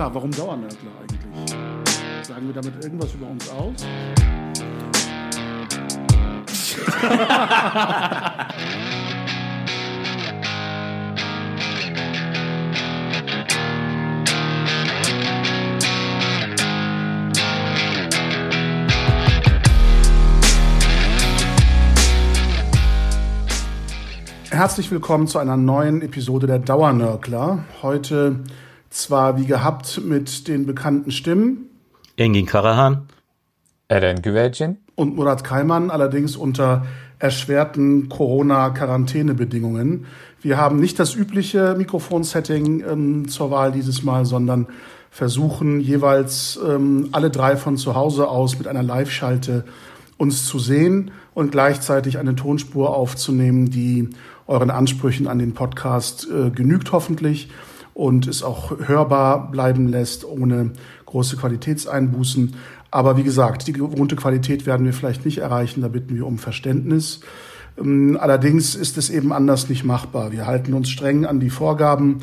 Ja, warum Dauernörgler eigentlich? Sagen wir damit irgendwas über uns aus? Herzlich willkommen zu einer neuen Episode der Dauernörgler. Heute zwar wie gehabt mit den bekannten Stimmen. Engin Karahan. Eren Güvercin. Und Murat Kaiman, allerdings unter erschwerten Corona-Quarantänebedingungen. Wir haben nicht das übliche Mikrofonsetting ähm, zur Wahl dieses Mal, sondern versuchen jeweils ähm, alle drei von zu Hause aus mit einer Live-Schalte uns zu sehen und gleichzeitig eine Tonspur aufzunehmen, die euren Ansprüchen an den Podcast äh, genügt hoffentlich und es auch hörbar bleiben lässt, ohne große Qualitätseinbußen. Aber wie gesagt, die gewohnte Qualität werden wir vielleicht nicht erreichen, da bitten wir um Verständnis. Ähm, allerdings ist es eben anders nicht machbar. Wir halten uns streng an die Vorgaben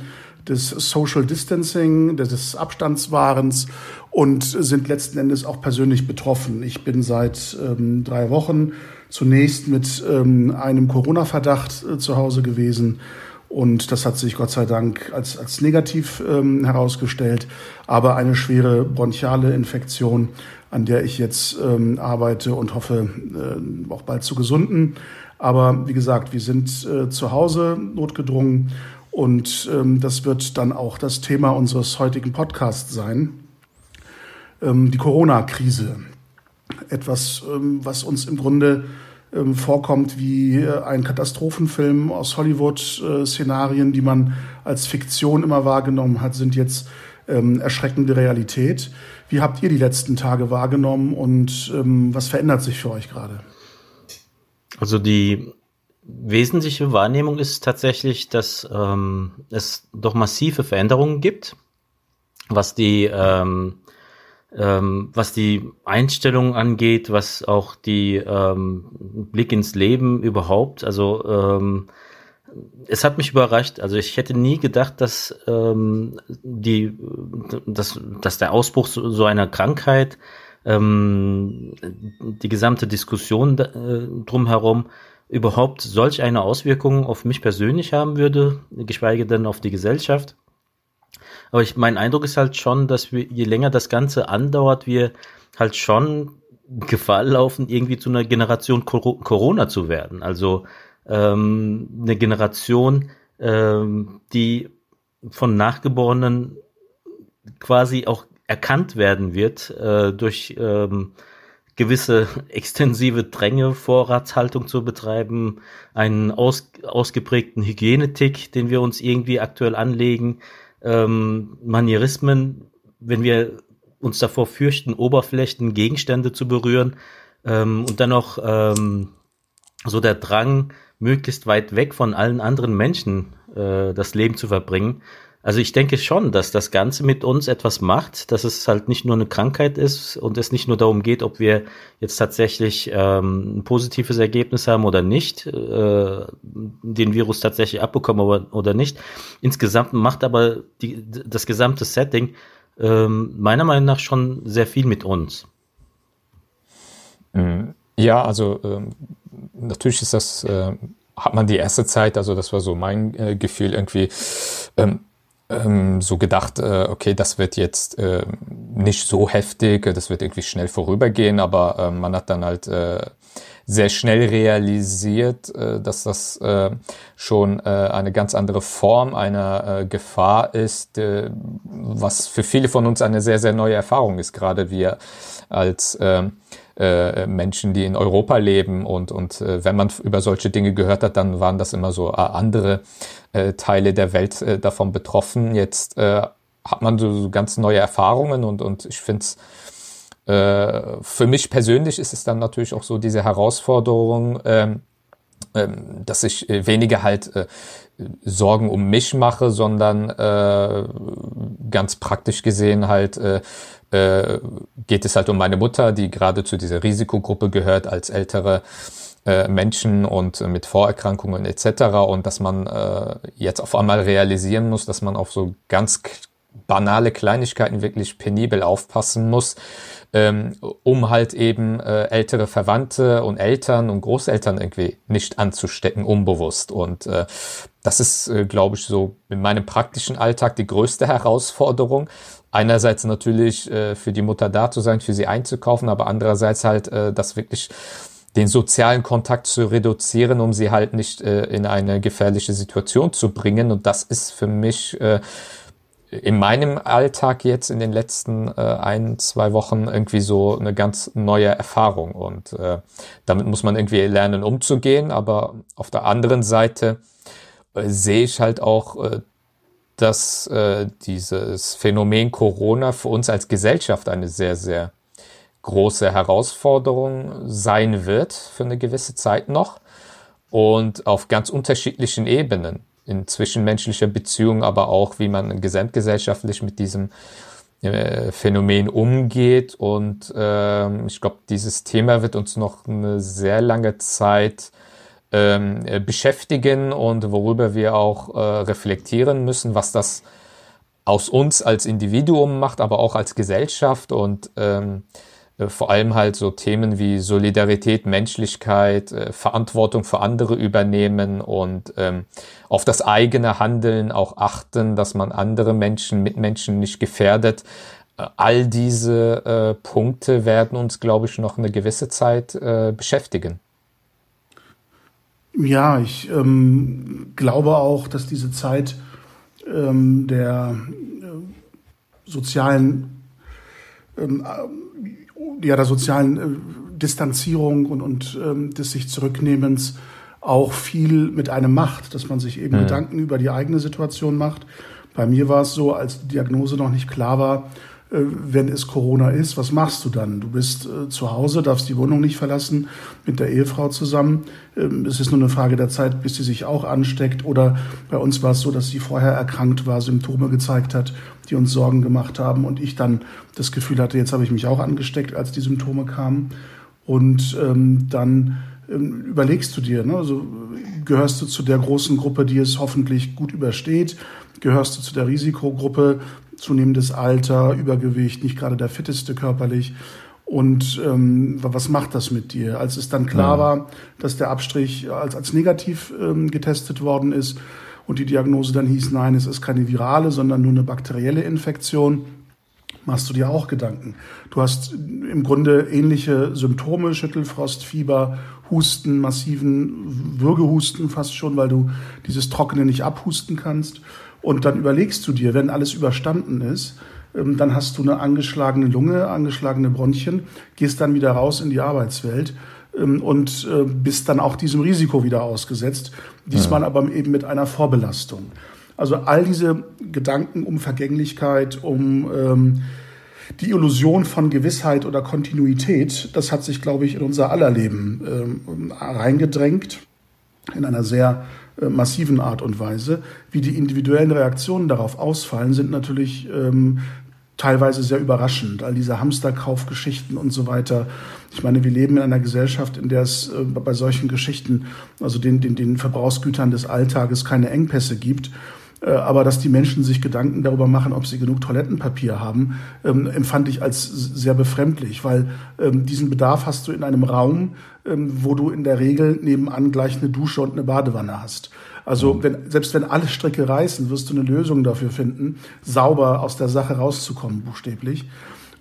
des Social Distancing, des Abstandswahrens und sind letzten Endes auch persönlich betroffen. Ich bin seit ähm, drei Wochen zunächst mit ähm, einem Corona-Verdacht äh, zu Hause gewesen und das hat sich Gott sei Dank als, als negativ ähm, herausgestellt. Aber eine schwere bronchiale Infektion, an der ich jetzt ähm, arbeite und hoffe, äh, auch bald zu gesunden. Aber wie gesagt, wir sind äh, zu Hause notgedrungen und ähm, das wird dann auch das Thema unseres heutigen Podcasts sein. Ähm, die Corona-Krise. Etwas, ähm, was uns im Grunde ähm, vorkommt wie äh, ein Katastrophenfilm aus Hollywood-Szenarien, die man als Fiktion immer wahrgenommen hat, sind jetzt ähm, erschreckende Realität. Wie habt ihr die letzten Tage wahrgenommen und ähm, was verändert sich für euch gerade? Also die wesentliche Wahrnehmung ist tatsächlich, dass ähm, es doch massive Veränderungen gibt, was die ähm, ähm, was die Einstellung angeht, was auch die ähm, Blick ins Leben überhaupt. Also ähm, es hat mich überrascht. Also ich hätte nie gedacht, dass ähm, die, dass, dass der Ausbruch so, so einer Krankheit, ähm, die gesamte Diskussion äh, drumherum überhaupt solch eine Auswirkung auf mich persönlich haben würde, geschweige denn auf die Gesellschaft. Aber ich, mein Eindruck ist halt schon, dass wir, je länger das Ganze andauert, wir halt schon Gefahr laufen, irgendwie zu einer Generation Corona zu werden. Also ähm, eine Generation, ähm, die von Nachgeborenen quasi auch erkannt werden wird äh, durch ähm, gewisse extensive Dränge, Vorratshaltung zu betreiben, einen aus, ausgeprägten Hygienetick, den wir uns irgendwie aktuell anlegen, ähm, Manierismen, wenn wir uns davor fürchten, Oberflächen, Gegenstände zu berühren ähm, und dann noch ähm, so der Drang, möglichst weit weg von allen anderen Menschen äh, das Leben zu verbringen, also ich denke schon, dass das Ganze mit uns etwas macht, dass es halt nicht nur eine Krankheit ist und es nicht nur darum geht, ob wir jetzt tatsächlich ähm, ein positives Ergebnis haben oder nicht, äh, den Virus tatsächlich abbekommen oder, nicht. Insgesamt macht aber die, das gesamte Setting ähm, meiner Meinung nach schon sehr viel mit uns. Mhm. Ja, also ähm, natürlich ist das, äh, hat man die erste Zeit, also das war so mein äh, Gefühl irgendwie, ähm, ähm, so gedacht, äh, okay, das wird jetzt äh, nicht so heftig, das wird irgendwie schnell vorübergehen, aber äh, man hat dann halt äh, sehr schnell realisiert, äh, dass das äh, schon äh, eine ganz andere Form einer äh, Gefahr ist, äh, was für viele von uns eine sehr, sehr neue Erfahrung ist, gerade wir als äh, Menschen, die in Europa leben und, und äh, wenn man über solche Dinge gehört hat, dann waren das immer so äh, andere äh, Teile der Welt äh, davon betroffen. Jetzt äh, hat man so, so ganz neue Erfahrungen und, und ich finde es äh, für mich persönlich ist es dann natürlich auch so diese Herausforderung, ähm, ähm, dass ich äh, weniger halt äh, Sorgen um mich mache, sondern äh, ganz praktisch gesehen halt äh, äh, geht es halt um meine Mutter, die gerade zu dieser Risikogruppe gehört als ältere äh, Menschen und äh, mit Vorerkrankungen etc. Und dass man äh, jetzt auf einmal realisieren muss, dass man auf so ganz banale Kleinigkeiten wirklich penibel aufpassen muss, ähm, um halt eben äh, ältere Verwandte und Eltern und Großeltern irgendwie nicht anzustecken, unbewusst. Und äh, das ist, äh, glaube ich, so in meinem praktischen Alltag die größte Herausforderung. Einerseits natürlich äh, für die Mutter da zu sein, für sie einzukaufen, aber andererseits halt äh, das wirklich den sozialen Kontakt zu reduzieren, um sie halt nicht äh, in eine gefährliche Situation zu bringen. Und das ist für mich äh, in meinem Alltag jetzt in den letzten äh, ein, zwei Wochen irgendwie so eine ganz neue Erfahrung. Und äh, damit muss man irgendwie lernen, umzugehen. Aber auf der anderen Seite äh, sehe ich halt auch, äh, dass äh, dieses Phänomen Corona für uns als Gesellschaft eine sehr, sehr große Herausforderung sein wird für eine gewisse Zeit noch und auf ganz unterschiedlichen Ebenen in zwischenmenschlicher Beziehung, aber auch wie man gesamtgesellschaftlich mit diesem äh, Phänomen umgeht. Und äh, ich glaube, dieses Thema wird uns noch eine sehr lange Zeit ähm, äh, beschäftigen und worüber wir auch äh, reflektieren müssen, was das aus uns als Individuum macht, aber auch als Gesellschaft und ähm, äh, vor allem halt so Themen wie Solidarität, Menschlichkeit, äh, Verantwortung für andere übernehmen und ähm, auf das eigene Handeln auch achten, dass man andere Menschen, Mitmenschen nicht gefährdet. Äh, all diese äh, Punkte werden uns, glaube ich, noch eine gewisse Zeit äh, beschäftigen. Ja, ich ähm, glaube auch, dass diese Zeit ähm, der äh, sozialen ähm, ja, der sozialen äh, Distanzierung und, und ähm, des sich Zurücknehmens auch viel mit einem macht, dass man sich eben ja. Gedanken über die eigene Situation macht. Bei mir war es so, als die Diagnose noch nicht klar war, wenn es Corona ist, was machst du dann? Du bist äh, zu Hause, darfst die Wohnung nicht verlassen mit der Ehefrau zusammen. Ähm, es ist nur eine Frage der Zeit, bis sie sich auch ansteckt. Oder bei uns war es so, dass sie vorher erkrankt war, Symptome gezeigt hat, die uns Sorgen gemacht haben und ich dann das Gefühl hatte, jetzt habe ich mich auch angesteckt, als die Symptome kamen. Und ähm, dann ähm, überlegst du dir, ne? also gehörst du zu der großen Gruppe, die es hoffentlich gut übersteht? Gehörst du zu der Risikogruppe, zunehmendes Alter, Übergewicht, nicht gerade der fitteste körperlich. Und ähm, was macht das mit dir? Als es dann klar war, dass der Abstrich als, als negativ ähm, getestet worden ist und die Diagnose dann hieß, nein, es ist keine virale, sondern nur eine bakterielle Infektion, machst du dir auch Gedanken. Du hast im Grunde ähnliche Symptome, Schüttelfrost, Fieber, Husten, massiven Würgehusten fast schon, weil du dieses Trockene nicht abhusten kannst. Und dann überlegst du dir, wenn alles überstanden ist, ähm, dann hast du eine angeschlagene Lunge, angeschlagene Bronchien, gehst dann wieder raus in die Arbeitswelt ähm, und äh, bist dann auch diesem Risiko wieder ausgesetzt, diesmal ja. aber eben mit einer Vorbelastung. Also all diese Gedanken um Vergänglichkeit, um ähm, die Illusion von Gewissheit oder Kontinuität, das hat sich, glaube ich, in unser aller Leben ähm, reingedrängt, in einer sehr massiven Art und Weise. Wie die individuellen Reaktionen darauf ausfallen, sind natürlich ähm, teilweise sehr überraschend. All diese Hamsterkaufgeschichten und so weiter. Ich meine, wir leben in einer Gesellschaft, in der es äh, bei solchen Geschichten, also den, den, den Verbrauchsgütern des Alltages, keine Engpässe gibt. Äh, aber dass die Menschen sich Gedanken darüber machen, ob sie genug Toilettenpapier haben, ähm, empfand ich als sehr befremdlich, weil ähm, diesen Bedarf hast du in einem Raum, ähm, wo du in der Regel nebenan gleich eine Dusche und eine Badewanne hast. Also mhm. wenn, selbst wenn alle Stricke reißen, wirst du eine Lösung dafür finden, sauber aus der Sache rauszukommen, buchstäblich.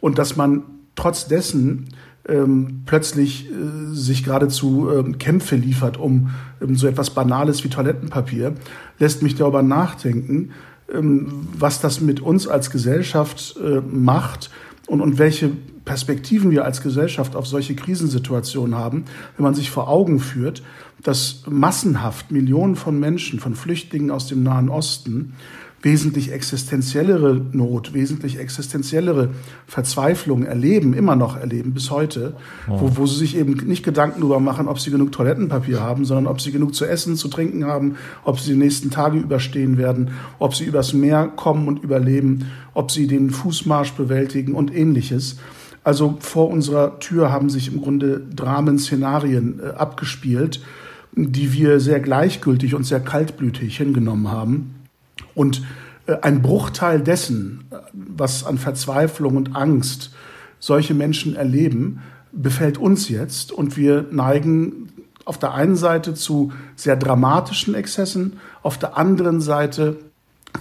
Und dass man trotz dessen ähm, plötzlich äh, sich geradezu ähm, Kämpfe liefert um ähm, so etwas Banales wie Toilettenpapier, lässt mich darüber nachdenken, ähm, was das mit uns als Gesellschaft äh, macht und, und welche Perspektiven wir als Gesellschaft auf solche Krisensituationen haben, wenn man sich vor Augen führt, dass massenhaft Millionen von Menschen, von Flüchtlingen aus dem Nahen Osten, wesentlich existenziellere Not, wesentlich existenziellere Verzweiflung erleben, immer noch erleben bis heute, ja. wo, wo sie sich eben nicht Gedanken darüber machen, ob sie genug Toilettenpapier haben, sondern ob sie genug zu essen, zu trinken haben, ob sie die nächsten Tage überstehen werden, ob sie übers Meer kommen und überleben, ob sie den Fußmarsch bewältigen und ähnliches. Also vor unserer Tür haben sich im Grunde Dramen-Szenarien äh, abgespielt, die wir sehr gleichgültig und sehr kaltblütig hingenommen haben. Und äh, ein Bruchteil dessen, was an Verzweiflung und Angst solche Menschen erleben, befällt uns jetzt. Und wir neigen auf der einen Seite zu sehr dramatischen Exzessen, auf der anderen Seite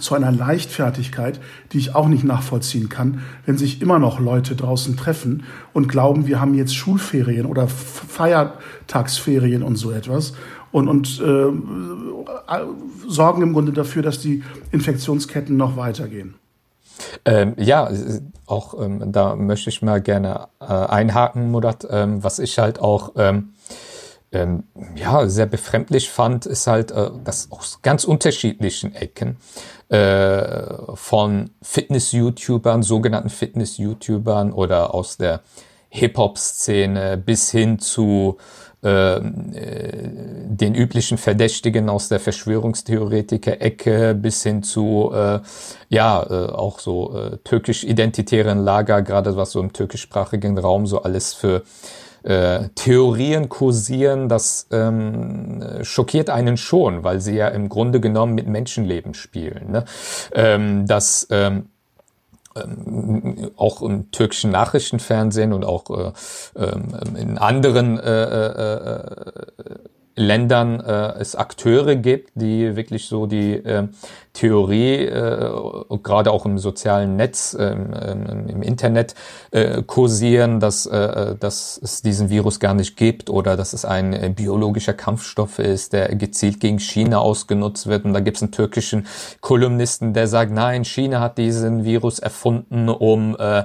zu einer Leichtfertigkeit, die ich auch nicht nachvollziehen kann, wenn sich immer noch Leute draußen treffen und glauben, wir haben jetzt Schulferien oder Feiertagsferien und so etwas und, und äh, sorgen im Grunde dafür, dass die Infektionsketten noch weitergehen. Ähm, ja, auch ähm, da möchte ich mal gerne äh, einhaken, Murat, ähm, was ich halt auch ähm, ähm, ja, sehr befremdlich fand, ist halt, äh, dass aus ganz unterschiedlichen Ecken äh, von Fitness-YouTubern, sogenannten Fitness-YouTubern oder aus der Hip-Hop-Szene bis hin zu ähm, äh, den üblichen Verdächtigen aus der Verschwörungstheoretiker-Ecke bis hin zu äh, ja äh, auch so äh, türkisch-identitären Lager, gerade was so im türkischsprachigen Raum so alles für äh, Theorien kursieren, das ähm, schockiert einen schon, weil sie ja im Grunde genommen mit Menschenleben spielen. Ne? Ähm, das ähm, ähm, auch im türkischen Nachrichtenfernsehen und auch äh, ähm, in anderen äh, äh, äh Ländern äh, es Akteure gibt, die wirklich so die äh, Theorie, äh, gerade auch im sozialen Netz, äh, im Internet äh, kursieren, dass, äh, dass es diesen Virus gar nicht gibt oder dass es ein äh, biologischer Kampfstoff ist, der gezielt gegen China ausgenutzt wird. Und da gibt es einen türkischen Kolumnisten, der sagt, nein, China hat diesen Virus erfunden, um äh,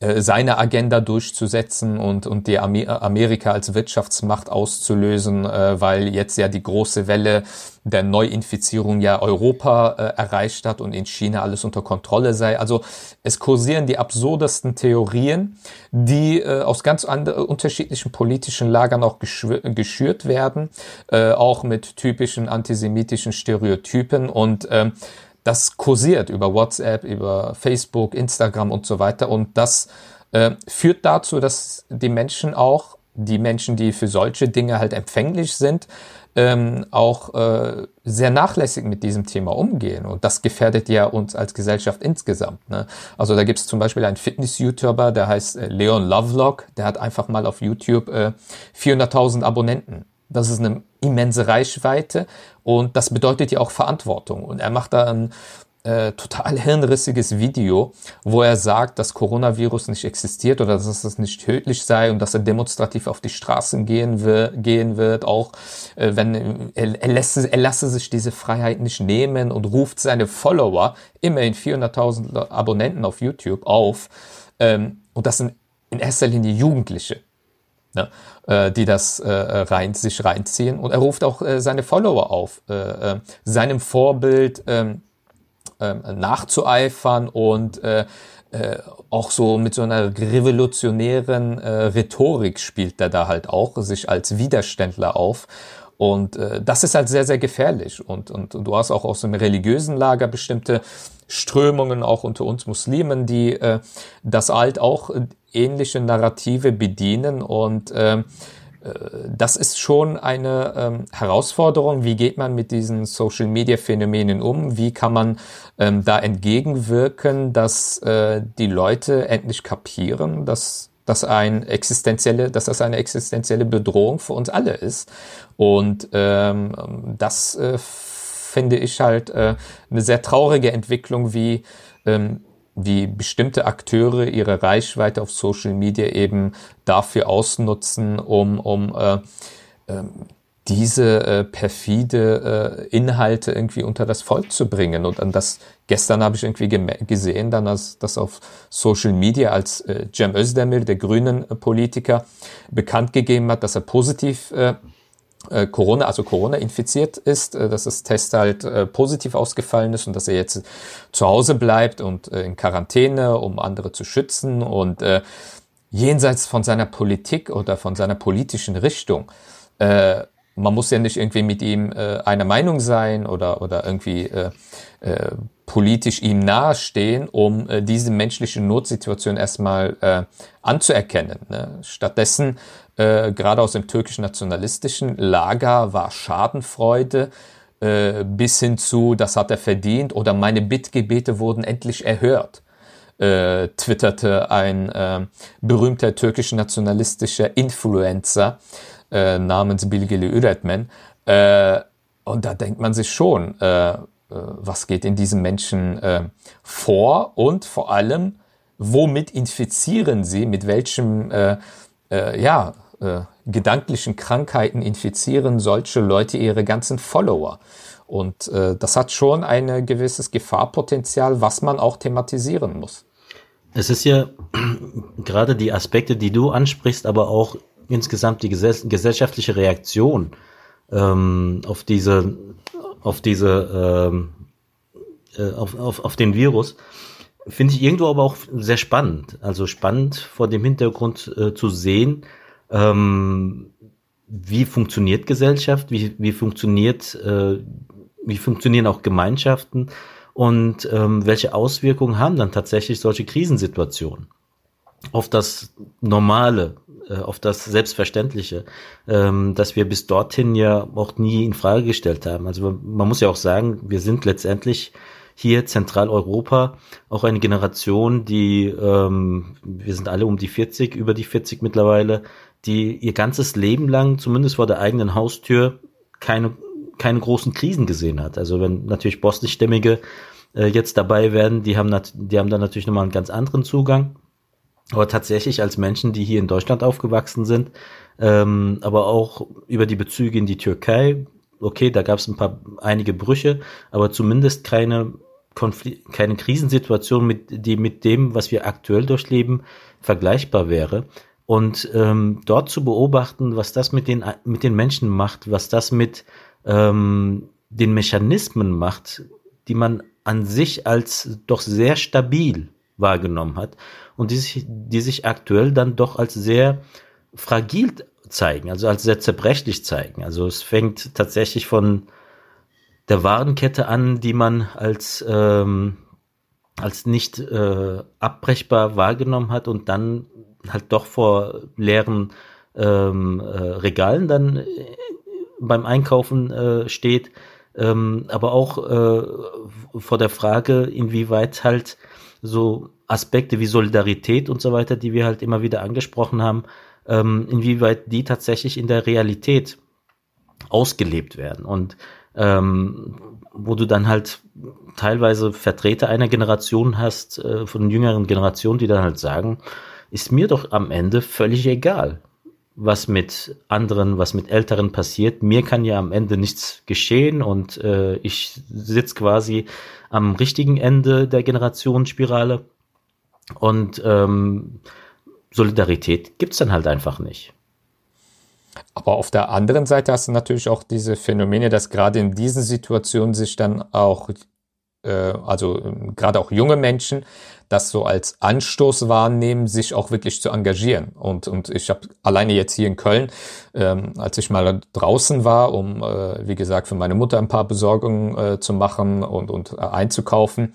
seine Agenda durchzusetzen und, und die Amerika als Wirtschaftsmacht auszulösen, äh, weil jetzt ja die große Welle der Neuinfizierung ja Europa äh, erreicht hat und in China alles unter Kontrolle sei. Also es kursieren die absurdesten Theorien, die äh, aus ganz andere, unterschiedlichen politischen Lagern auch geschürt werden, äh, auch mit typischen antisemitischen Stereotypen und ähm, das kursiert über WhatsApp, über Facebook, Instagram und so weiter. Und das äh, führt dazu, dass die Menschen auch, die Menschen, die für solche Dinge halt empfänglich sind, ähm, auch äh, sehr nachlässig mit diesem Thema umgehen. Und das gefährdet ja uns als Gesellschaft insgesamt. Ne? Also da gibt es zum Beispiel einen Fitness-YouTuber, der heißt äh, Leon Lovelock, der hat einfach mal auf YouTube äh, 400.000 Abonnenten. Das ist eine immense Reichweite und das bedeutet ja auch Verantwortung. Und er macht da ein äh, total hirnrissiges Video, wo er sagt, dass Coronavirus nicht existiert oder dass es nicht tödlich sei und dass er demonstrativ auf die Straßen gehen, wir, gehen wird, auch äh, wenn er, er, lässt, er lasse sich diese Freiheit nicht nehmen und ruft seine Follower, immerhin 400.000 Abonnenten auf YouTube auf, ähm, und das sind in erster Linie Jugendliche ne, äh, die das äh, rein, sich reinziehen. Und er ruft auch äh, seine Follower auf, seinem Vorbild äh, äh, nachzueifern und äh, auch so mit so einer revolutionären äh, Rhetorik spielt er da halt auch, sich als Widerständler auf. Und äh, das ist halt sehr, sehr gefährlich. Und, und, und du hast auch aus dem religiösen Lager bestimmte Strömungen, auch unter uns Muslimen, die äh, das halt auch ähnliche Narrative bedienen und ähm, äh, das ist schon eine ähm, Herausforderung. Wie geht man mit diesen Social Media Phänomenen um? Wie kann man ähm, da entgegenwirken, dass äh, die Leute endlich kapieren, dass dass ein existenzielle, dass das eine existenzielle Bedrohung für uns alle ist. Und ähm, das äh, finde ich halt äh, eine sehr traurige Entwicklung, wie ähm, wie bestimmte Akteure ihre Reichweite auf Social Media eben dafür ausnutzen, um, um äh, äh, diese äh, perfide äh, Inhalte irgendwie unter das Volk zu bringen. Und an das gestern habe ich irgendwie gesehen, dann als das auf Social Media als äh, Cem Özdemir, der grünen Politiker, bekannt gegeben hat, dass er positiv äh, äh, Corona, also Corona infiziert ist, äh, dass das Test halt äh, positiv ausgefallen ist und dass er jetzt zu Hause bleibt und in Quarantäne, um andere zu schützen und äh, jenseits von seiner Politik oder von seiner politischen Richtung. Äh, man muss ja nicht irgendwie mit ihm äh, einer Meinung sein oder, oder irgendwie äh, äh, politisch ihm nahestehen, um äh, diese menschliche Notsituation erstmal äh, anzuerkennen. Ne? Stattdessen äh, gerade aus dem türkisch-nationalistischen Lager war Schadenfreude äh, bis hin zu, das hat er verdient oder meine Bittgebete wurden endlich erhört, äh, twitterte ein äh, berühmter türkisch-nationalistischer Influencer äh, namens Bilgili Üretmen. Äh, und da denkt man sich schon, was geht in diesen Menschen vor und vor allem, womit infizieren sie, mit welchem äh, ja, äh, gedanklichen Krankheiten infizieren solche Leute ihre ganzen Follower. Und äh, das hat schon ein gewisses Gefahrpotenzial, was man auch thematisieren muss. Es ist ja gerade die Aspekte, die du ansprichst, aber auch insgesamt die gesell gesellschaftliche Reaktion ähm, auf diese, auf diese, ähm, äh, auf, auf, auf den Virus, finde ich irgendwo aber auch sehr spannend. Also spannend vor dem Hintergrund äh, zu sehen, ähm, wie funktioniert Gesellschaft, wie, wie funktioniert, äh, wie funktionieren auch Gemeinschaften und ähm, welche Auswirkungen haben dann tatsächlich solche Krisensituationen auf das Normale, äh, auf das Selbstverständliche, ähm, dass wir bis dorthin ja auch nie in Frage gestellt haben. Also man muss ja auch sagen, wir sind letztendlich hier Zentraleuropa auch eine Generation, die, ähm, wir sind alle um die 40, über die 40 mittlerweile, die ihr ganzes Leben lang, zumindest vor der eigenen Haustür, keine, keine großen Krisen gesehen hat. Also wenn natürlich bosnischstämmige äh, jetzt dabei werden, die haben, die haben dann natürlich nochmal einen ganz anderen Zugang. Aber tatsächlich als Menschen, die hier in Deutschland aufgewachsen sind, ähm, aber auch über die Bezüge in die Türkei, okay, da gab es ein paar einige Brüche, aber zumindest keine Konflikt, keine Krisensituation, mit, die mit dem, was wir aktuell durchleben, vergleichbar wäre. Und ähm, dort zu beobachten, was das mit den, mit den Menschen macht, was das mit ähm, den Mechanismen macht, die man an sich als doch sehr stabil wahrgenommen hat und die sich, die sich aktuell dann doch als sehr fragil zeigen, also als sehr zerbrechlich zeigen. Also es fängt tatsächlich von der Warenkette an, die man als ähm, als nicht äh, abbrechbar wahrgenommen hat und dann halt doch vor leeren ähm, äh, Regalen dann äh, beim Einkaufen äh, steht, ähm, aber auch äh, vor der Frage, inwieweit halt so Aspekte wie Solidarität und so weiter, die wir halt immer wieder angesprochen haben, ähm, inwieweit die tatsächlich in der Realität ausgelebt werden. Und ähm, wo du dann halt teilweise Vertreter einer Generation hast, äh, von jüngeren Generationen, die dann halt sagen, ist mir doch am Ende völlig egal, was mit anderen, was mit Älteren passiert. Mir kann ja am Ende nichts geschehen und äh, ich sitze quasi am richtigen Ende der Generationsspirale und ähm, Solidarität gibt's dann halt einfach nicht. Aber auf der anderen Seite hast du natürlich auch diese Phänomene, dass gerade in diesen Situationen sich dann auch, äh, also äh, gerade auch junge Menschen, das so als Anstoß wahrnehmen, sich auch wirklich zu engagieren. Und, und ich habe alleine jetzt hier in Köln, ähm, als ich mal draußen war, um, äh, wie gesagt, für meine Mutter ein paar Besorgungen äh, zu machen und, und äh, einzukaufen,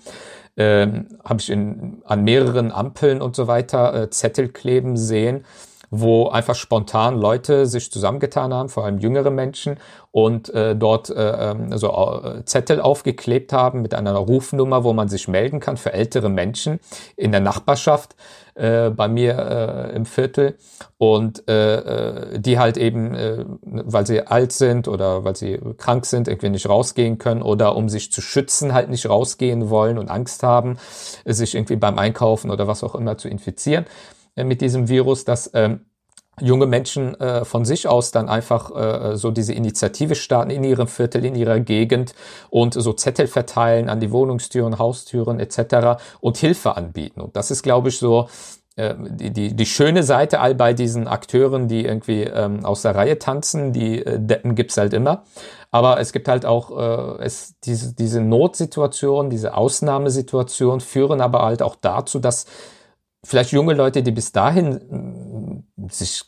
ähm, habe ich in, an mehreren Ampeln und so weiter äh, Zettel kleben sehen, wo einfach spontan Leute sich zusammengetan haben, vor allem jüngere Menschen, und äh, dort äh, ähm, so äh, Zettel aufgeklebt haben mit einer Rufnummer, wo man sich melden kann für ältere Menschen in der Nachbarschaft äh, bei mir äh, im Viertel. Und äh, äh, die halt eben, äh, weil sie alt sind oder weil sie krank sind, irgendwie nicht rausgehen können oder um sich zu schützen halt nicht rausgehen wollen und Angst haben, sich irgendwie beim Einkaufen oder was auch immer zu infizieren mit diesem Virus, dass ähm, junge Menschen äh, von sich aus dann einfach äh, so diese Initiative starten in ihrem Viertel, in ihrer Gegend und so Zettel verteilen an die Wohnungstüren, Haustüren etc. und Hilfe anbieten. Und das ist, glaube ich, so äh, die, die, die schöne Seite all bei diesen Akteuren, die irgendwie ähm, aus der Reihe tanzen, die äh, Deppen gibt's halt immer. Aber es gibt halt auch äh, es, diese, diese Notsituation, diese Ausnahmesituation führen aber halt auch dazu, dass vielleicht junge Leute, die bis dahin mm, sich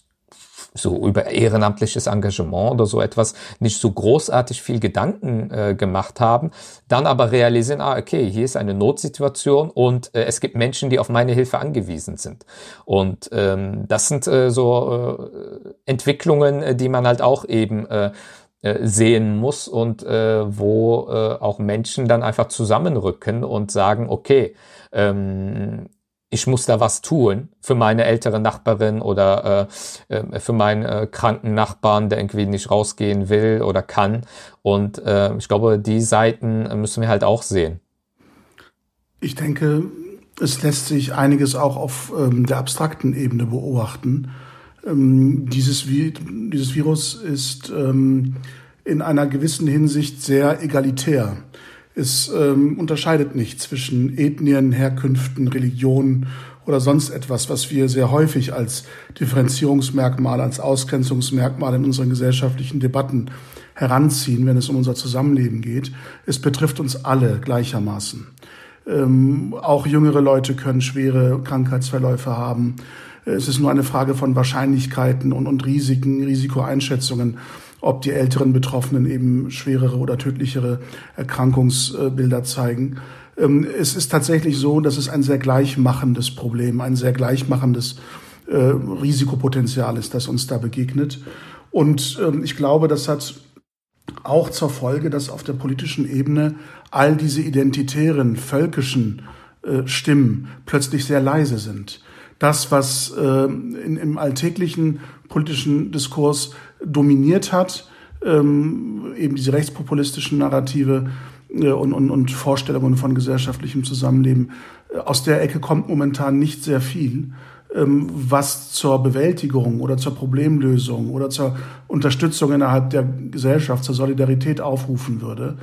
so über ehrenamtliches Engagement oder so etwas nicht so großartig viel Gedanken äh, gemacht haben, dann aber realisieren, ah, okay, hier ist eine Notsituation und äh, es gibt Menschen, die auf meine Hilfe angewiesen sind. Und ähm, das sind äh, so äh, Entwicklungen, äh, die man halt auch eben äh, äh, sehen muss und äh, wo äh, auch Menschen dann einfach zusammenrücken und sagen, okay, ähm, ich muss da was tun für meine ältere Nachbarin oder äh, äh, für meinen äh, kranken Nachbarn, der irgendwie nicht rausgehen will oder kann. Und äh, ich glaube, die Seiten müssen wir halt auch sehen. Ich denke, es lässt sich einiges auch auf ähm, der abstrakten Ebene beobachten. Ähm, dieses, dieses Virus ist ähm, in einer gewissen Hinsicht sehr egalitär. Es ähm, unterscheidet nicht zwischen Ethnien, Herkünften, Religionen oder sonst etwas, was wir sehr häufig als Differenzierungsmerkmal, als Ausgrenzungsmerkmal in unseren gesellschaftlichen Debatten heranziehen, wenn es um unser Zusammenleben geht. Es betrifft uns alle gleichermaßen. Ähm, auch jüngere Leute können schwere Krankheitsverläufe haben. Es ist nur eine Frage von Wahrscheinlichkeiten und, und Risiken, Risikoeinschätzungen, ob die älteren Betroffenen eben schwerere oder tödlichere Erkrankungsbilder zeigen. Ähm, es ist tatsächlich so, dass es ein sehr gleichmachendes Problem, ein sehr gleichmachendes äh, Risikopotenzial ist, das uns da begegnet. Und ähm, ich glaube, das hat auch zur Folge, dass auf der politischen Ebene all diese identitären, völkischen äh, Stimmen plötzlich sehr leise sind das, was äh, in, im alltäglichen politischen Diskurs dominiert hat, ähm, eben diese rechtspopulistischen Narrative äh, und, und, und Vorstellungen von gesellschaftlichem Zusammenleben, äh, aus der Ecke kommt momentan nicht sehr viel, ähm, was zur Bewältigung oder zur Problemlösung oder zur Unterstützung innerhalb der Gesellschaft, zur Solidarität aufrufen würde.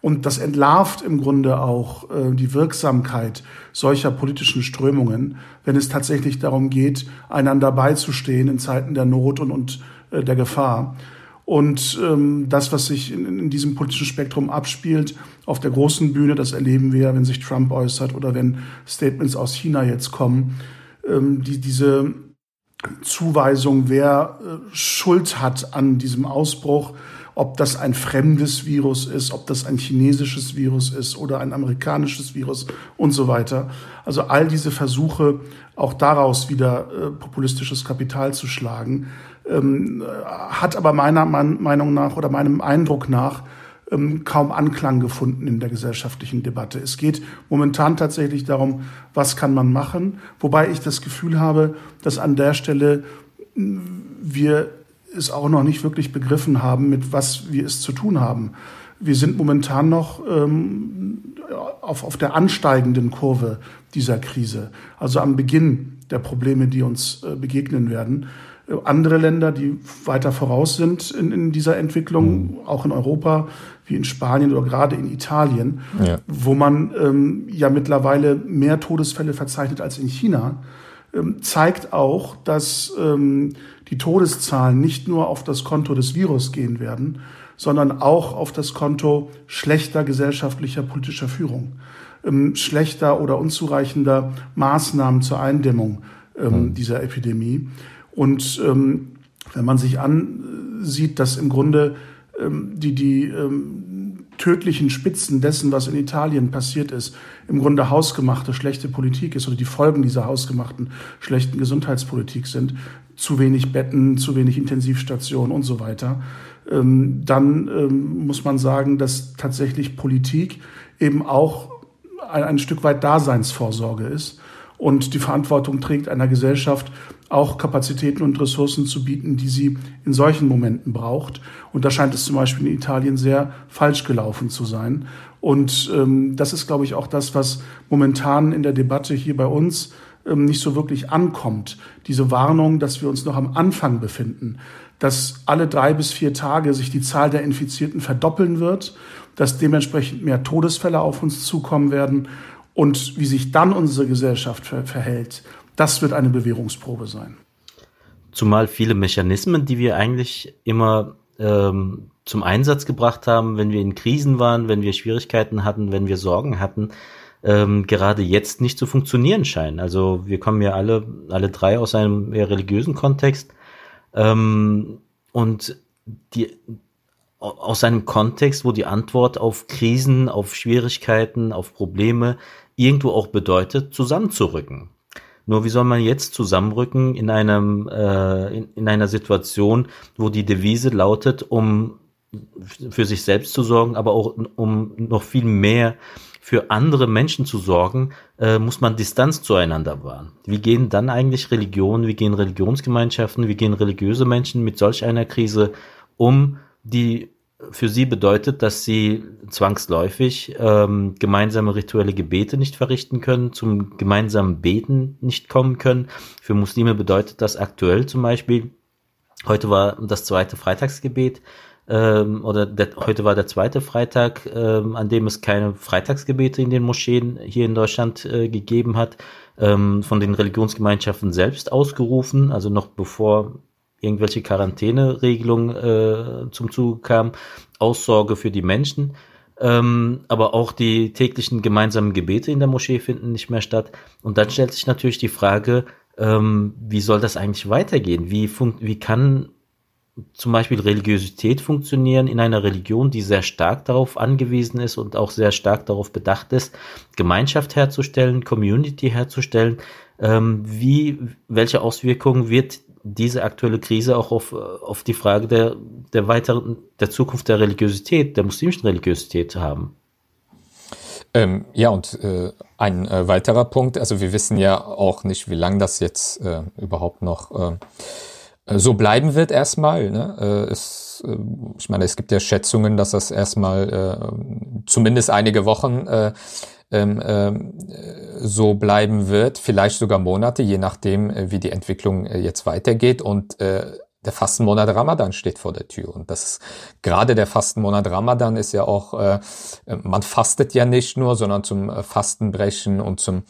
Und das entlarvt im Grunde auch äh, die Wirksamkeit solcher politischen Strömungen, wenn es tatsächlich darum geht, einander beizustehen in Zeiten der Not und, und äh, der Gefahr. Und ähm, das, was sich in, in diesem politischen Spektrum abspielt, auf der großen Bühne, das erleben wir, wenn sich Trump äußert oder wenn Statements aus China jetzt kommen, ähm, die, diese Zuweisung, wer äh, Schuld hat an diesem Ausbruch, ob das ein fremdes Virus ist, ob das ein chinesisches Virus ist oder ein amerikanisches Virus und so weiter. Also all diese Versuche, auch daraus wieder äh, populistisches Kapital zu schlagen, ähm, hat aber meiner Meinung nach oder meinem Eindruck nach ähm, kaum Anklang gefunden in der gesellschaftlichen Debatte. Es geht momentan tatsächlich darum, was kann man machen, wobei ich das Gefühl habe, dass an der Stelle wir es auch noch nicht wirklich begriffen haben, mit was wir es zu tun haben. Wir sind momentan noch ähm, auf, auf der ansteigenden Kurve dieser Krise, also am Beginn der Probleme, die uns äh, begegnen werden. Äh, andere Länder, die weiter voraus sind in, in dieser Entwicklung, mhm. auch in Europa, wie in Spanien oder gerade in Italien, ja. wo man ähm, ja mittlerweile mehr Todesfälle verzeichnet als in China, ähm, zeigt auch, dass ähm, die Todeszahlen nicht nur auf das Konto des Virus gehen werden, sondern auch auf das Konto schlechter gesellschaftlicher politischer Führung, ähm, schlechter oder unzureichender Maßnahmen zur Eindämmung ähm, mhm. dieser Epidemie. Und ähm, wenn man sich ansieht, dass im Grunde ähm, die, die ähm, tödlichen Spitzen dessen, was in Italien passiert ist, im Grunde hausgemachte schlechte Politik ist oder die Folgen dieser hausgemachten schlechten Gesundheitspolitik sind, zu wenig Betten, zu wenig Intensivstationen und so weiter, ähm, dann ähm, muss man sagen, dass tatsächlich Politik eben auch ein, ein Stück weit Daseinsvorsorge ist und die Verantwortung trägt einer Gesellschaft, auch Kapazitäten und Ressourcen zu bieten, die sie in solchen Momenten braucht. Und da scheint es zum Beispiel in Italien sehr falsch gelaufen zu sein. Und ähm, das ist, glaube ich, auch das, was momentan in der Debatte hier bei uns ähm, nicht so wirklich ankommt. Diese Warnung, dass wir uns noch am Anfang befinden, dass alle drei bis vier Tage sich die Zahl der Infizierten verdoppeln wird, dass dementsprechend mehr Todesfälle auf uns zukommen werden und wie sich dann unsere Gesellschaft ver verhält, das wird eine Bewährungsprobe sein. Zumal viele Mechanismen, die wir eigentlich immer ähm, zum Einsatz gebracht haben, wenn wir in Krisen waren, wenn wir Schwierigkeiten hatten, wenn wir Sorgen hatten, ähm, gerade jetzt nicht zu funktionieren scheinen. Also wir kommen ja alle, alle drei aus einem eher religiösen Kontext ähm, und die aus einem Kontext, wo die Antwort auf Krisen, auf Schwierigkeiten, auf Probleme irgendwo auch bedeutet, zusammenzurücken. Nur wie soll man jetzt zusammenrücken in einem äh, in, in einer Situation, wo die Devise lautet, um für sich selbst zu sorgen, aber auch um noch viel mehr für andere Menschen zu sorgen, äh, muss man Distanz zueinander wahren. Wie gehen dann eigentlich Religionen, wie gehen Religionsgemeinschaften, wie gehen religiöse Menschen mit solch einer Krise um, die für sie bedeutet, dass sie zwangsläufig ähm, gemeinsame rituelle Gebete nicht verrichten können, zum gemeinsamen Beten nicht kommen können. Für Muslime bedeutet das aktuell zum Beispiel, heute war das zweite Freitagsgebet, ähm, oder der, heute war der zweite Freitag, ähm, an dem es keine Freitagsgebete in den Moscheen hier in Deutschland äh, gegeben hat, ähm, von den Religionsgemeinschaften selbst ausgerufen, also noch bevor irgendwelche Quarantäneregelungen äh, zum Zuge kamen, Aussorge für die Menschen. Ähm, aber auch die täglichen gemeinsamen Gebete in der Moschee finden nicht mehr statt. Und dann stellt sich natürlich die Frage, ähm, wie soll das eigentlich weitergehen? Wie, wie kann zum Beispiel Religiosität funktionieren in einer Religion, die sehr stark darauf angewiesen ist und auch sehr stark darauf bedacht ist, Gemeinschaft herzustellen, Community herzustellen. Ähm, wie, welche Auswirkungen wird diese aktuelle Krise auch auf, auf die Frage der, der weiteren, der Zukunft der Religiosität, der muslimischen Religiosität haben. Ähm, ja, und äh, ein äh, weiterer Punkt, also wir wissen ja auch nicht, wie lange das jetzt äh, überhaupt noch äh, so bleiben wird erstmal. Ne? Äh, es, äh, ich meine, es gibt ja Schätzungen, dass das erstmal äh, zumindest einige Wochen äh, ähm, ähm, so bleiben wird, vielleicht sogar Monate, je nachdem, äh, wie die Entwicklung äh, jetzt weitergeht. Und äh, der Fastenmonat Ramadan steht vor der Tür. Und das ist gerade der Fastenmonat Ramadan ist ja auch, äh, man fastet ja nicht nur, sondern zum äh, Fastenbrechen und zum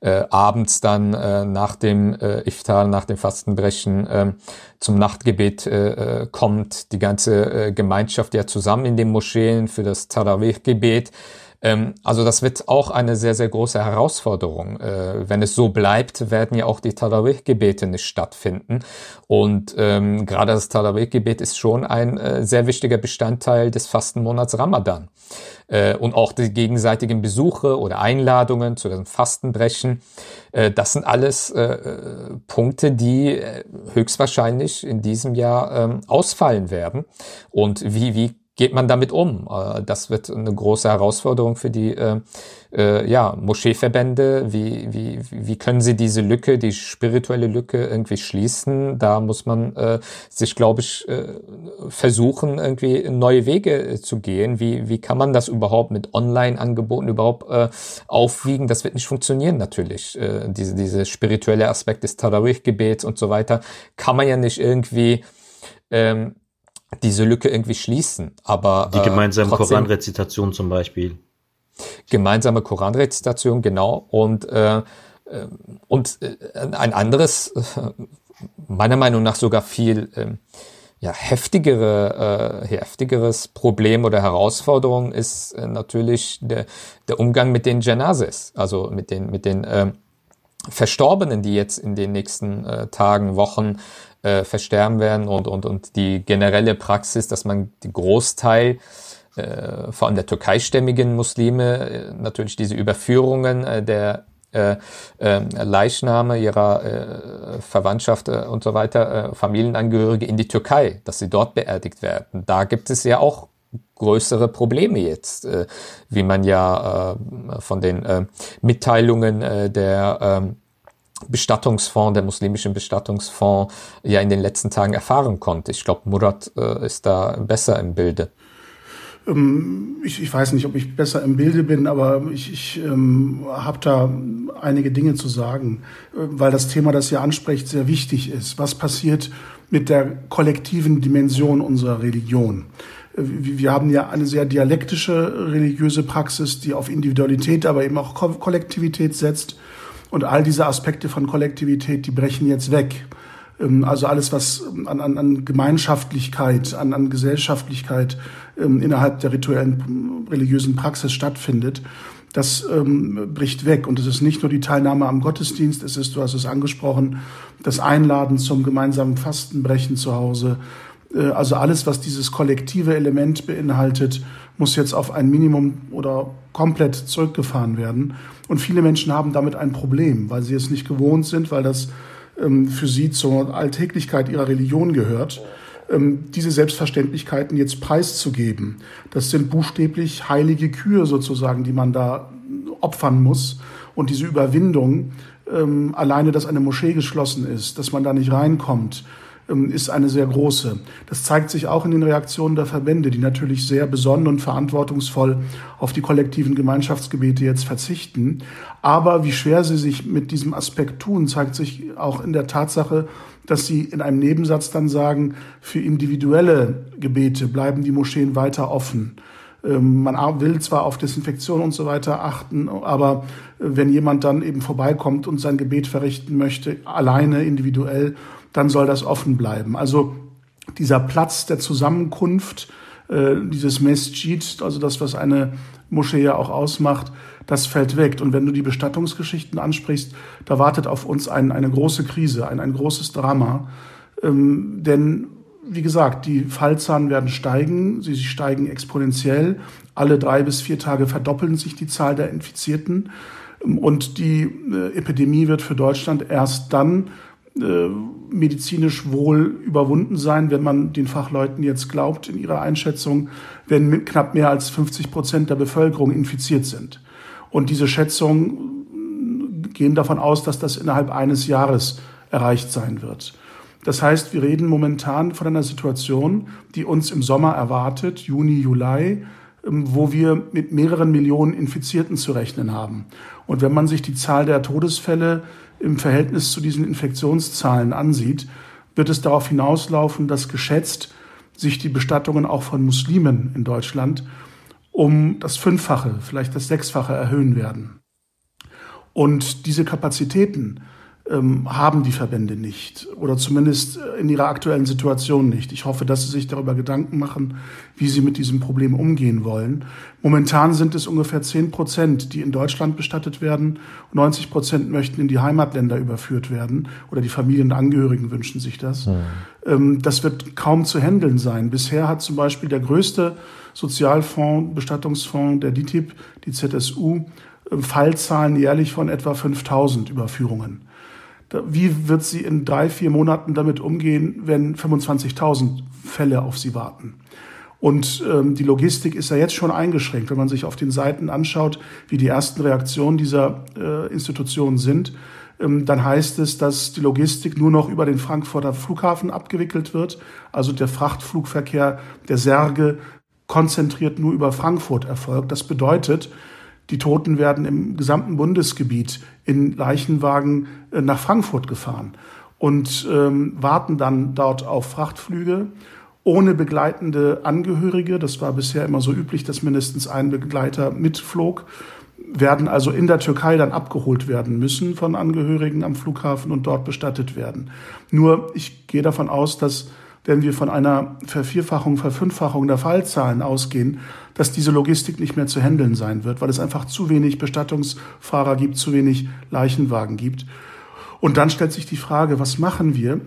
äh, abends dann äh, nach dem äh, Iftar, nach dem Fastenbrechen äh, zum Nachtgebet äh, kommt die ganze äh, Gemeinschaft ja zusammen in den Moscheen für das Tarawih-Gebet. Ähm, also das wird auch eine sehr, sehr große Herausforderung. Äh, wenn es so bleibt, werden ja auch die Tarawih-Gebete nicht stattfinden. Und ähm, gerade das Tarawih-Gebet ist schon ein äh, sehr wichtiger Bestandteil des Fastenmonats Ramadan. Äh, und auch die gegenseitigen Besuche oder Einladungen zu dem Fastenbrechen, äh, das sind alles äh, Punkte, die höchstwahrscheinlich in diesem Jahr ähm, ausfallen werden. Und wie, wie geht man damit um? Äh, das wird eine große Herausforderung für die äh, äh, ja, Moscheeverbände. Wie, wie, wie können sie diese Lücke, die spirituelle Lücke irgendwie schließen? Da muss man äh, sich, glaube ich, äh, versuchen, irgendwie neue Wege äh, zu gehen. Wie, wie kann man das überhaupt mit Online-Angeboten überhaupt äh, aufwiegen? Das wird nicht funktionieren natürlich. Diese, diese spirituelle Aspekt des Tarawih-Gebets und so weiter kann man ja nicht irgendwie ähm, diese Lücke irgendwie schließen. Aber die gemeinsame äh, Koranrezitation zum Beispiel. Gemeinsame Koranrezitation, genau. Und äh, äh und äh, ein anderes, meiner Meinung nach sogar viel äh, ja, heftigere, äh, heftigeres Problem oder Herausforderung ist äh, natürlich der, der Umgang mit den Janazes, also mit den, mit den äh, Verstorbenen, die jetzt in den nächsten äh, Tagen, Wochen äh, versterben werden und, und, und die generelle Praxis, dass man die Großteil äh, vor allem der türkeistämmigen Muslime äh, natürlich diese Überführungen äh, der äh, äh, Leichname ihrer äh, Verwandtschaft äh, und so weiter, äh, Familienangehörige in die Türkei, dass sie dort beerdigt werden. Da gibt es ja auch größere Probleme jetzt, äh, wie man ja äh, von den äh, Mitteilungen äh, der äh, Bestattungsfonds, der muslimischen Bestattungsfonds, ja in den letzten Tagen erfahren konnte. Ich glaube, Murat äh, ist da besser im Bilde. Ähm, ich, ich, weiß nicht, ob ich besser im Bilde bin, aber ich, ich ähm, habe da einige Dinge zu sagen, äh, weil das Thema, das ihr ansprecht, sehr wichtig ist. Was passiert mit der kollektiven Dimension unserer Religion? Wir haben ja eine sehr dialektische religiöse Praxis, die auf Individualität, aber eben auch Kollektivität setzt. Und all diese Aspekte von Kollektivität, die brechen jetzt weg. Ähm, also alles, was an, an, an Gemeinschaftlichkeit, an, an Gesellschaftlichkeit ähm, innerhalb der rituellen religiösen Praxis stattfindet, das ähm, bricht weg. Und es ist nicht nur die Teilnahme am Gottesdienst, es ist, du hast es angesprochen, das Einladen zum gemeinsamen Fastenbrechen zu Hause. Äh, also alles, was dieses kollektive Element beinhaltet, muss jetzt auf ein Minimum oder komplett zurückgefahren werden. Und viele Menschen haben damit ein Problem, weil sie es nicht gewohnt sind, weil das ähm, für sie zur Alltäglichkeit ihrer Religion gehört. ähm, diese Selbstverständlichkeiten jetzt preiszugeben. Das sind buchstäblich heilige Kühe sozusagen, die man da opfern muss. Und diese Überwindung, ähm, alleine, dass eine Moschee geschlossen ist, dass man da nicht reinkommt, ist eine sehr große. Das zeigt sich auch in den Reaktionen der Verbände, die natürlich sehr besonnen und verantwortungsvoll auf die kollektiven Gemeinschaftsgebete jetzt verzichten. Aber wie schwer sie sich mit diesem Aspekt tun, zeigt sich auch in der Tatsache, dass sie in einem Nebensatz dann sagen, für individuelle Gebete bleiben die Moscheen weiter offen. Ähm, man will zwar auf Desinfektion und so weiter achten, aber äh, wenn jemand dann eben vorbeikommt und sein Gebet verrichten möchte, alleine, individuell, dann soll das offen bleiben. Also dieser Platz der Zusammenkunft, äh, dieses Mesjid, also das, was eine Moschee ja auch ausmacht, das fällt weg. Und wenn du die Bestattungsgeschichten ansprichst, da wartet auf uns ein, eine große Krise, ein, ein großes Drama. Ähm, denn, wie gesagt, die Fallzahlen werden steigen, sie steigen exponentiell. Alle drei bis vier Tage verdoppeln sich die Zahl der Infizierten. Und die äh, Epidemie wird für Deutschland erst dann äh, medizinisch wohl überwunden sein, wenn man den Fachleuten jetzt glaubt in ihrer Einschätzung, wenn knapp mehr als 50 Prozent der Bevölkerung infiziert sind. Und diese Schätzungen gehen davon aus, dass das innerhalb eines Jahres erreicht sein wird. Das heißt, wir reden momentan von einer Situation, die uns im Sommer erwartet, Juni, Juli, ähm, wo wir mit mehreren Millionen Infizierten zu rechnen haben. Und wenn man sich die Zahl der Todesfälle im Verhältnis zu diesen Infektionszahlen ansieht, wird es darauf hinauslaufen, dass geschätzt sich die Bestattungen auch von Muslimen in Deutschland um das Fünffache, vielleicht das Sechsfache erhöhen werden. Und diese Kapazitäten ähm, haben die Verbände nicht oder zumindest äh, in ihrer aktuellen Situation nicht. Ich hoffe, dass sie sich darüber Gedanken machen, wie sie mit diesem Problem umgehen wollen. Momentan sind es ungefähr zehn Prozent, die in Deutschland bestattet werden. 90 Prozent möchten in die Heimatländer überführt werden oder die Familienangehörigen wünschen sich das. Mhm. das wird kaum zu handeln sein. Bisher hat zum Beispiel der größte Sozialfonds, Bestattungsfonds der DITIB, die ZSU, äh, Fallzahlen jährlich von etwa 5000 Überführungen. Wie wird sie in drei, vier Monaten damit umgehen, wenn 25.000 Fälle auf sie warten? Und ähm, die Logistik ist ja jetzt schon eingeschränkt, wenn man sich auf den Seiten anschaut, wie die ersten Reaktionen dieser äh, Institutionen sind. Ähm, dann heißt es, dass die Logistik nur noch über den Frankfurter Flughafen abgewickelt wird. Also der Frachtflugverkehr der Särge konzentriert nur über Frankfurt erfolgt. Das bedeutet, die Toten werden im gesamten Bundesgebiet in Leichenwagen äh, nach Frankfurt gefahren und ähm, warten dann dort auf Frachtflüge ohne begleitende Angehörige. Das war bisher immer so üblich, dass mindestens ein Begleiter mitflog werden also in der Türkei dann abgeholt werden müssen von Angehörigen am Flughafen und dort bestattet werden. Nur ich gehe davon aus, dass wenn wir von einer Vervierfachung, Verfünffachung der Fallzahlen ausgehen, dass diese Logistik nicht mehr zu handeln sein wird, weil es einfach zu wenig Bestattungsfahrer gibt, zu wenig Leichenwagen gibt. Und dann stellt sich die Frage, was machen wir,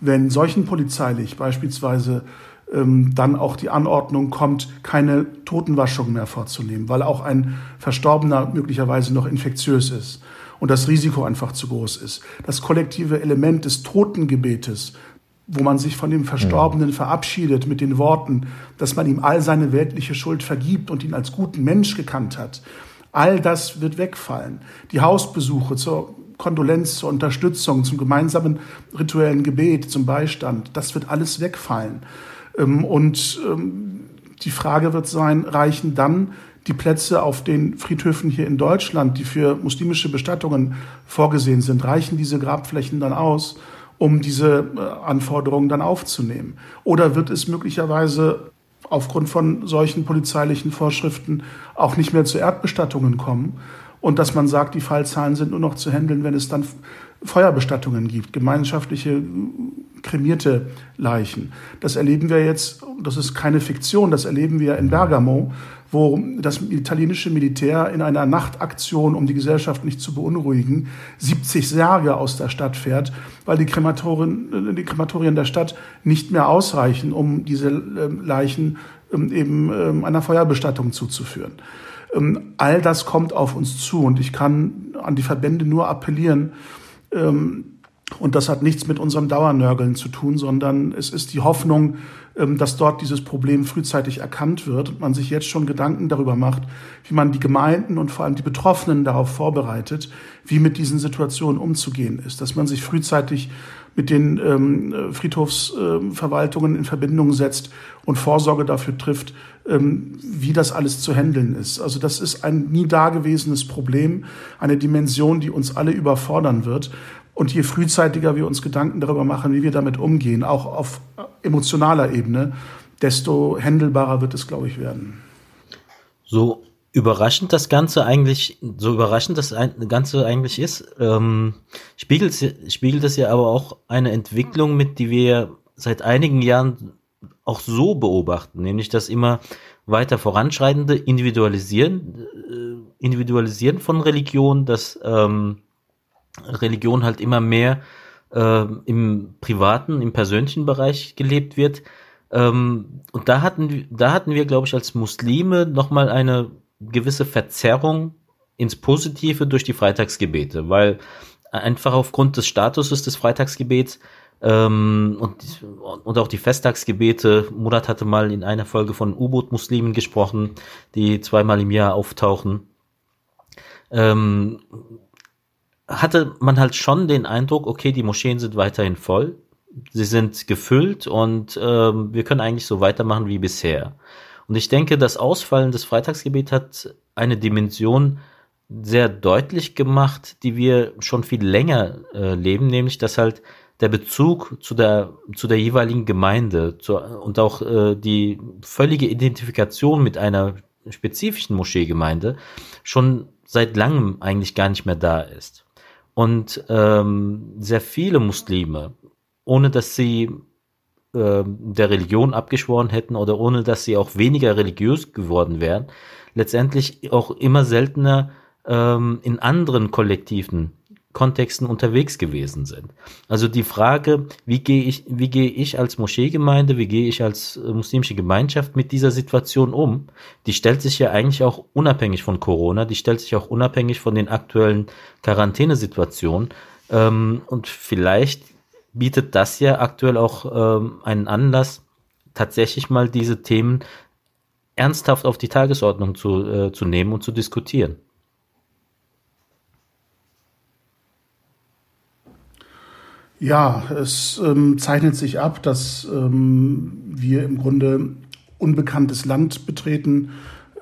wenn solchen polizeilich beispielsweise ähm, dann auch die Anordnung kommt, keine Totenwaschung mehr vorzunehmen, weil auch ein Verstorbener möglicherweise noch infektiös ist und das Risiko einfach zu groß ist. Das kollektive Element des Totengebetes wo man sich von dem Verstorbenen mhm. verabschiedet mit den Worten, dass man ihm all seine weltliche Schuld vergibt und ihn als guten Mensch gekannt hat. All das wird wegfallen. Die Hausbesuche zur Kondolenz, zur Unterstützung, zum gemeinsamen rituellen Gebet, zum Beistand, das wird alles wegfallen. Ähm, und ähm, die Frage wird sein, reichen dann die Plätze auf den Friedhöfen hier in Deutschland, die für muslimische Bestattungen vorgesehen sind, reichen diese Grabflächen dann aus? Um diese äh, Anforderungen dann aufzunehmen? Oder wird es möglicherweise aufgrund von solchen polizeilichen Vorschriften auch nicht mehr zu Erdbestattungen kommen? Und dass man sagt, die Fallzahlen sind nur noch zu handeln, wenn es dann Feuerbestattungen gibt, gemeinschaftliche kremierte Leichen. Das erleben wir jetzt, das ist keine Fiktion, das erleben wir in Bergamo, wo das italienische Militär in einer Nachtaktion, um die Gesellschaft nicht zu beunruhigen, 70 Särge aus der Stadt fährt, weil die Krematorien, äh, die Krematorien der Stadt nicht mehr ausreichen, um diese ähm, Leichen ähm, eben ähm, einer Feuerbestattung zuzuführen. All das kommt auf uns zu und ich kann an die Verbände nur appellieren, Und das hat nichts mit unserem Dauernörgeln zu tun, sondern es ist die Hoffnung, dass dort dieses Problem frühzeitig erkannt wird und man sich jetzt schon Gedanken darüber macht, wie man die Gemeinden und vor allem die Betroffenen darauf vorbereitet, wie mit diesen Situationen umzugehen ist, dass man sich frühzeitig mit den ähm, Friedhofsverwaltungen äh, in Verbindung setzt und Vorsorge dafür trifft, ähm, wie das alles zu handeln ist. Also das ist ein nie dagewesenes Problem, eine Dimension, die uns alle überfordern wird. Und je frühzeitiger wir uns Gedanken darüber machen, wie wir damit umgehen, auch auf emotionaler Ebene, desto händelbarer wird es, glaube ich, werden. So überraschend das Ganze eigentlich, so überraschend das Ganze eigentlich ist, ähm, spiegelt, spiegelt es ja aber auch eine Entwicklung mit, die wir seit einigen Jahren auch so beobachten, nämlich das immer weiter voranschreitende Individualisieren, äh, Individualisieren von Religion, dass ähm, Religion halt immer mehr äh, im privaten, im persönlichen Bereich gelebt wird. Ähm, und da hatten, da hatten wir, glaube ich, als Muslime nochmal eine gewisse Verzerrung ins Positive durch die Freitagsgebete, weil einfach aufgrund des Statuses des Freitagsgebets ähm, und, und auch die Festtagsgebete, Murat hatte mal in einer Folge von U-Boot-Muslimen gesprochen, die zweimal im Jahr auftauchen, ähm, hatte man halt schon den Eindruck, okay, die Moscheen sind weiterhin voll, sie sind gefüllt und ähm, wir können eigentlich so weitermachen wie bisher. Und ich denke, das Ausfallen des Freitagsgebets hat eine Dimension sehr deutlich gemacht, die wir schon viel länger äh, leben, nämlich dass halt der Bezug zu der zu der jeweiligen Gemeinde zu, und auch äh, die völlige Identifikation mit einer spezifischen Moscheegemeinde schon seit langem eigentlich gar nicht mehr da ist. Und ähm, sehr viele Muslime, ohne dass sie äh, der Religion abgeschworen hätten oder ohne dass sie auch weniger religiös geworden wären, letztendlich auch immer seltener ähm, in anderen Kollektiven Kontexten unterwegs gewesen sind. Also die Frage, wie gehe ich, wie gehe ich als Moscheegemeinde, wie gehe ich als äh, muslimische Gemeinschaft mit dieser Situation um, die stellt sich ja eigentlich auch unabhängig von Corona, die stellt sich auch unabhängig von den aktuellen Quarantänesituationen. Ähm, und vielleicht bietet das ja aktuell auch ähm, einen Anlass, tatsächlich mal diese Themen ernsthaft auf die Tagesordnung zu, äh, zu nehmen und zu diskutieren. Ja, es ähm, zeichnet sich ab, dass ähm, wir im Grunde unbekanntes Land betreten,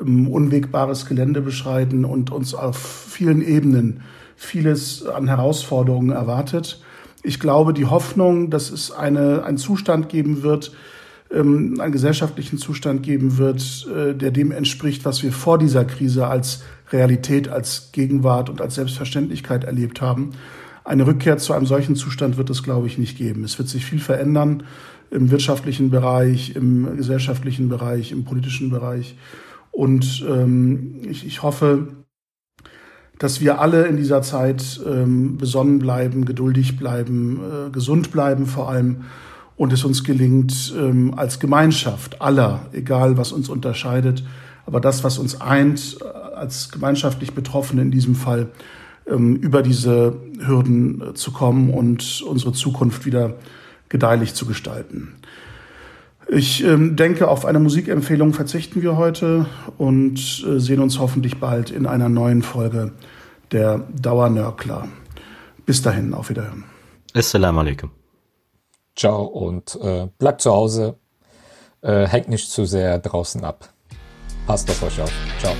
ähm, unwegbares Gelände beschreiten und uns auf vielen Ebenen vieles an Herausforderungen erwartet. Ich glaube, die Hoffnung, dass es eine, einen Zustand geben wird, ähm, einen gesellschaftlichen Zustand geben wird, äh, der dem entspricht, was wir vor dieser Krise als Realität, als Gegenwart und als Selbstverständlichkeit erlebt haben, eine Rückkehr zu einem solchen Zustand wird es, glaube ich, nicht geben. Es wird sich viel verändern im wirtschaftlichen Bereich, im gesellschaftlichen Bereich, im politischen Bereich. Und ähm, ich, ich hoffe, dass wir alle in dieser Zeit ähm, besonnen bleiben, geduldig bleiben, äh, gesund bleiben vor allem und es uns gelingt, ähm, als Gemeinschaft aller, egal was uns unterscheidet, aber das, was uns eint, äh, als gemeinschaftlich Betroffene in diesem Fall, über diese Hürden äh, zu kommen und unsere Zukunft wieder gedeihlich zu gestalten. Ich ähm, denke, auf eine Musikempfehlung verzichten wir heute und äh, sehen uns hoffentlich bald in einer neuen Folge der Dauernörkler. Bis dahin, auf Wiederhören. Assalamu alaikum. Ciao und äh, bleibt zu Hause. Äh, hängt nicht zu sehr draußen ab. Passt auf euch auf. Ciao.